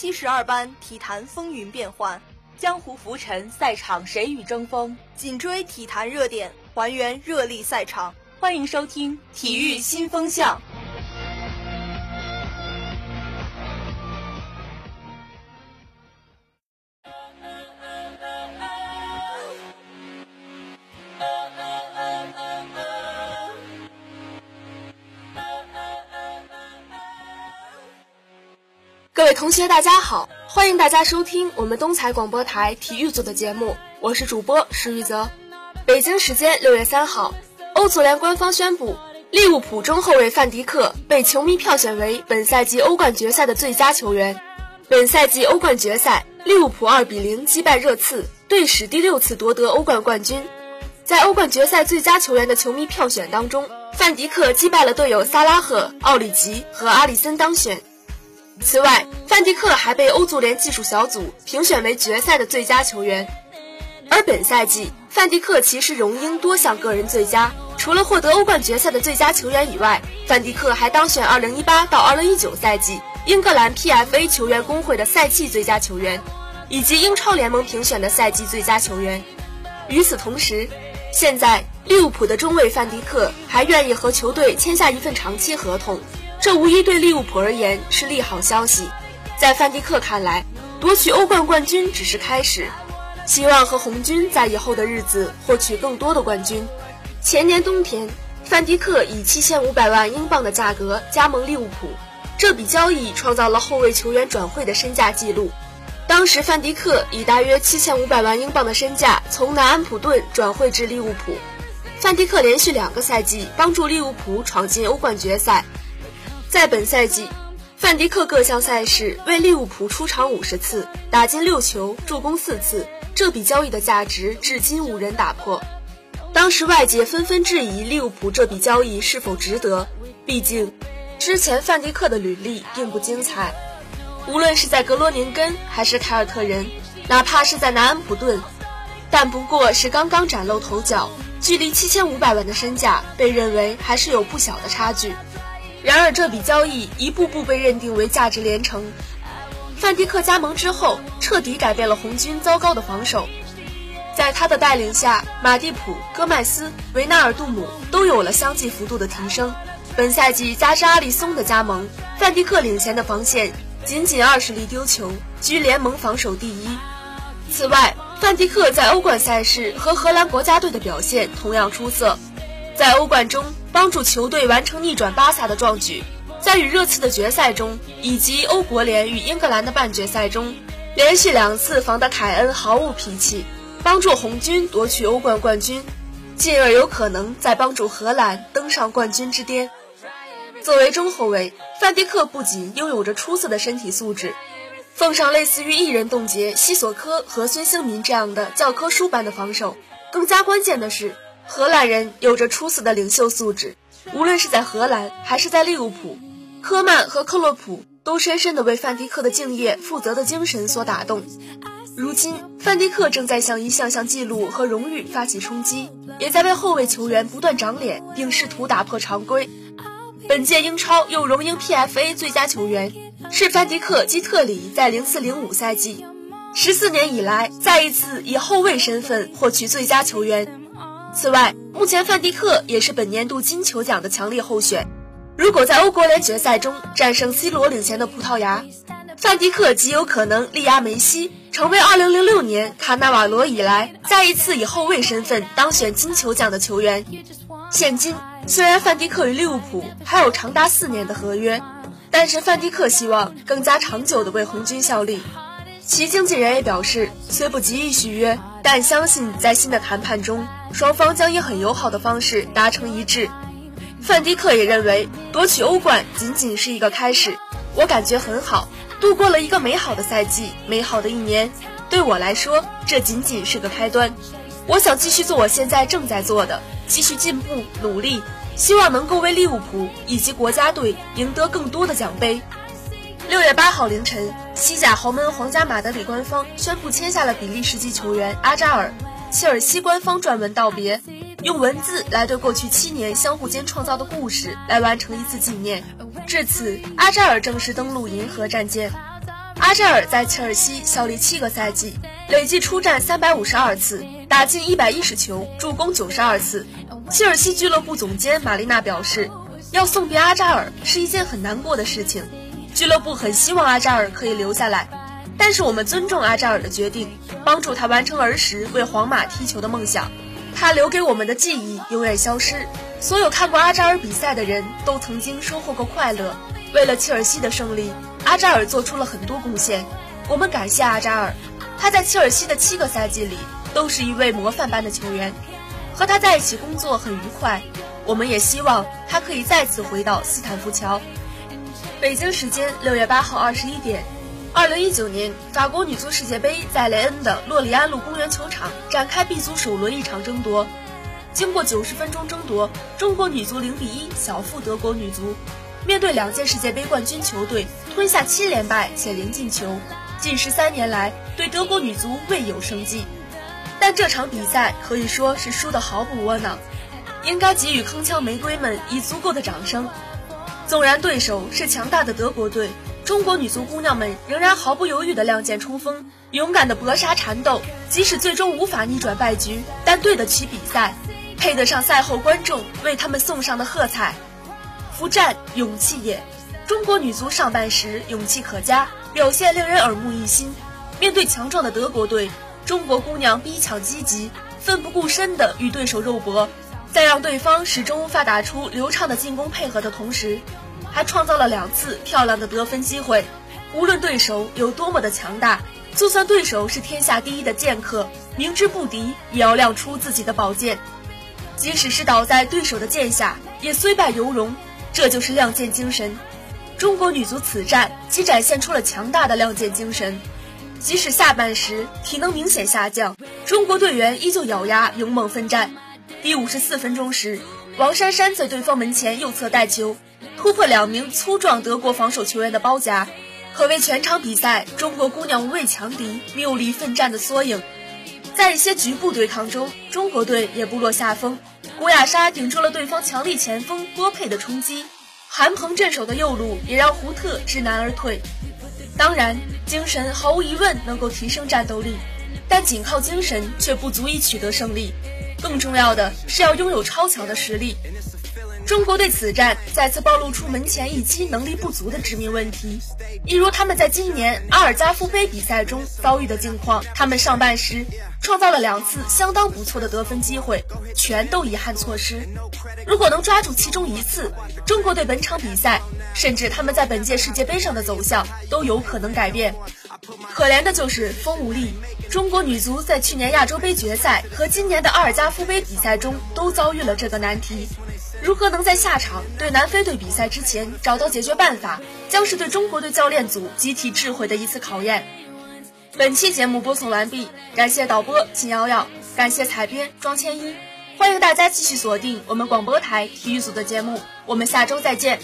七十二班，体坛风云变幻，江湖浮沉，赛场谁与争锋？紧追体坛热点，还原热力赛场。欢迎收听《体育新风向》。各位同学，大家好，欢迎大家收听我们东财广播台体育组的节目，我是主播石玉泽。北京时间六月三号，欧足联官方宣布，利物浦中后卫范迪克被球迷票选为本赛季欧冠决赛的最佳球员。本赛季欧冠决赛，利物浦二比零击败热刺，队史第六次夺得欧冠冠军。在欧冠决赛最佳球员的球迷票选当中，范迪克击败了队友萨拉赫、奥里吉和阿里森当选。此外，范迪克还被欧足联技术小组评选为决赛的最佳球员。而本赛季，范迪克其实荣膺多项个人最佳，除了获得欧冠决赛的最佳球员以外，范迪克还当选2018到2019赛季英格兰 PFA 球员工会的赛季最佳球员，以及英超联盟评选的赛季最佳球员。与此同时，现在利物浦的中卫范迪克还愿意和球队签下一份长期合同。这无疑对利物浦而言是利好消息。在范迪克看来，夺取欧冠冠军只是开始，希望和红军在以后的日子获取更多的冠军。前年冬天，范迪克以七千五百万英镑的价格加盟利物浦，这笔交易创造了后卫球员转会的身价纪录。当时，范迪克以大约七千五百万英镑的身价从南安普顿转会至利物浦。范迪克连续两个赛季帮助利物浦闯进欧冠决赛。在本赛季，范迪克各项赛事为利物浦出场五十次，打进六球，助攻四次。这笔交易的价值至今无人打破。当时外界纷纷质疑利物浦这笔交易是否值得，毕竟之前范迪克的履历并不精彩，无论是在格罗宁根还是凯尔特人，哪怕是在南安普顿，但不过是刚刚崭露头角，距离七千五百万的身价被认为还是有不小的差距。然而，这笔交易一步步被认定为价值连城。范迪克加盟之后，彻底改变了红军糟糕的防守。在他的带领下，马蒂普、戈麦斯、维纳尔杜姆都有了相继幅度的提升。本赛季加之阿里松的加盟，范迪克领衔的防线仅仅二十粒丢球，居联盟防守第一。此外，范迪克在欧冠赛事和荷兰国家队的表现同样出色，在欧冠中。帮助球队完成逆转巴萨的壮举，在与热刺的决赛中，以及欧国联与英格兰的半决赛中，连续两次防得凯恩毫无脾气，帮助红军夺取欧冠冠军，进而有可能再帮助荷兰登上冠军之巅。作为中后卫，范迪克不仅拥有着出色的身体素质，奉上类似于一人冻结西索科和孙兴民这样的教科书般的防守，更加关键的是。荷兰人有着出色的领袖素质，无论是在荷兰还是在利物浦，科曼和克洛普都深深地为范迪克的敬业、负责的精神所打动。如今，范迪克正在向一项项纪录和荣誉发起冲击，也在为后卫球员不断长脸，并试图打破常规。本届英超又荣膺 PFA 最佳球员，是范迪克基特里在零四零五赛季十四年以来再一次以后卫身份获取最佳球员。此外，目前范迪克也是本年度金球奖的强烈候选。如果在欧国联决赛中战胜 C 罗领衔的葡萄牙，范迪克极有可能力压梅西，成为2006年卡纳瓦罗以来再一次以后卫身份当选金球奖的球员。现今，虽然范迪克与利物浦还有长达四年的合约，但是范迪克希望更加长久地为红军效力。其经纪人也表示，虽不急于续约，但相信在新的谈判中，双方将以很友好的方式达成一致。范迪克也认为，夺取欧冠仅仅是一个开始，我感觉很好，度过了一个美好的赛季，美好的一年。对我来说，这仅仅是个开端。我想继续做我现在正在做的，继续进步努力，希望能够为利物浦以及国家队赢得更多的奖杯。六月八号凌晨，西甲豪门皇家马德里官方宣布签下了比利时籍球员阿扎尔。切尔西官方撰文道别，用文字来对过去七年相互间创造的故事来完成一次纪念。至此，阿扎尔正式登陆银河战舰。阿扎尔在切尔西效力七个赛季，累计出战三百五十二次，打进一百一十球，助攻九十二次。切尔西俱乐部总监马丽娜表示，要送别阿扎尔是一件很难过的事情。俱乐部很希望阿扎尔可以留下来，但是我们尊重阿扎尔的决定，帮助他完成儿时为皇马踢球的梦想。他留给我们的记忆永远消失。所有看过阿扎尔比赛的人都曾经收获过快乐。为了切尔西的胜利，阿扎尔做出了很多贡献。我们感谢阿扎尔，他在切尔西的七个赛季里都是一位模范般的球员。和他在一起工作很愉快。我们也希望他可以再次回到斯坦福桥。北京时间六月八号二十一点，二零一九年法国女足世界杯在雷恩的洛里安路公园球场展开 B 组首轮一场争夺。经过九十分钟争夺，中国女足零比一小负德国女足。面对两届世界杯冠军球队，吞下七连败且零进球，近十三年来对德国女足未有胜绩。但这场比赛可以说是输得毫不窝囊，应该给予铿锵玫瑰们以足够的掌声。纵然对手是强大的德国队，中国女足姑娘们仍然毫不犹豫地亮剑冲锋，勇敢地搏杀缠斗。即使最终无法逆转败局，但对得起比赛。配得上赛后观众为他们送上的喝彩，夫战勇气也。中国女足上半时勇气可嘉，表现令人耳目一新。面对强壮的德国队，中国姑娘逼抢积极，奋不顾身地与对手肉搏，在让对方始终无法打出流畅的进攻配合的同时，还创造了两次漂亮的得分机会。无论对手有多么的强大，就算对手是天下第一的剑客，明知不敌也要亮出自己的宝剑。即使是倒在对手的剑下，也虽败犹荣，这就是亮剑精神。中国女足此战即展现出了强大的亮剑精神。即使下半时体能明显下降，中国队员依旧咬牙勇猛奋战。第五十四分钟时，王珊珊在对方门前右侧带球，突破两名粗壮德国防守球员的包夹，可谓全场比赛中国姑娘无畏强敌、没力奋战的缩影。在一些局部对抗中，中国队也不落下风。郭亚莎顶住了对方强力前锋郭佩的冲击，韩鹏镇守的右路也让胡特知难而退。当然，精神毫无疑问能够提升战斗力，但仅靠精神却不足以取得胜利。更重要的是要拥有超强的实力。中国队此战再次暴露出门前一击能力不足的致命问题，一如他们在今年阿尔加夫杯比赛中遭遇的境况。他们上半时创造了两次相当不错的得分机会，全都遗憾错失。如果能抓住其中一次，中国队本场比赛，甚至他们在本届世界杯上的走向都有可能改变。可怜的就是风无力。中国女足在去年亚洲杯决赛和今年的阿尔加夫杯比赛中都遭遇了这个难题。如何能在下场对南非队比赛之前找到解决办法，将是对中国队教练组集体智慧的一次考验。本期节目播送完毕，感谢导播秦瑶瑶，感谢采编庄千一，欢迎大家继续锁定我们广播台体育组的节目，我们下周再见。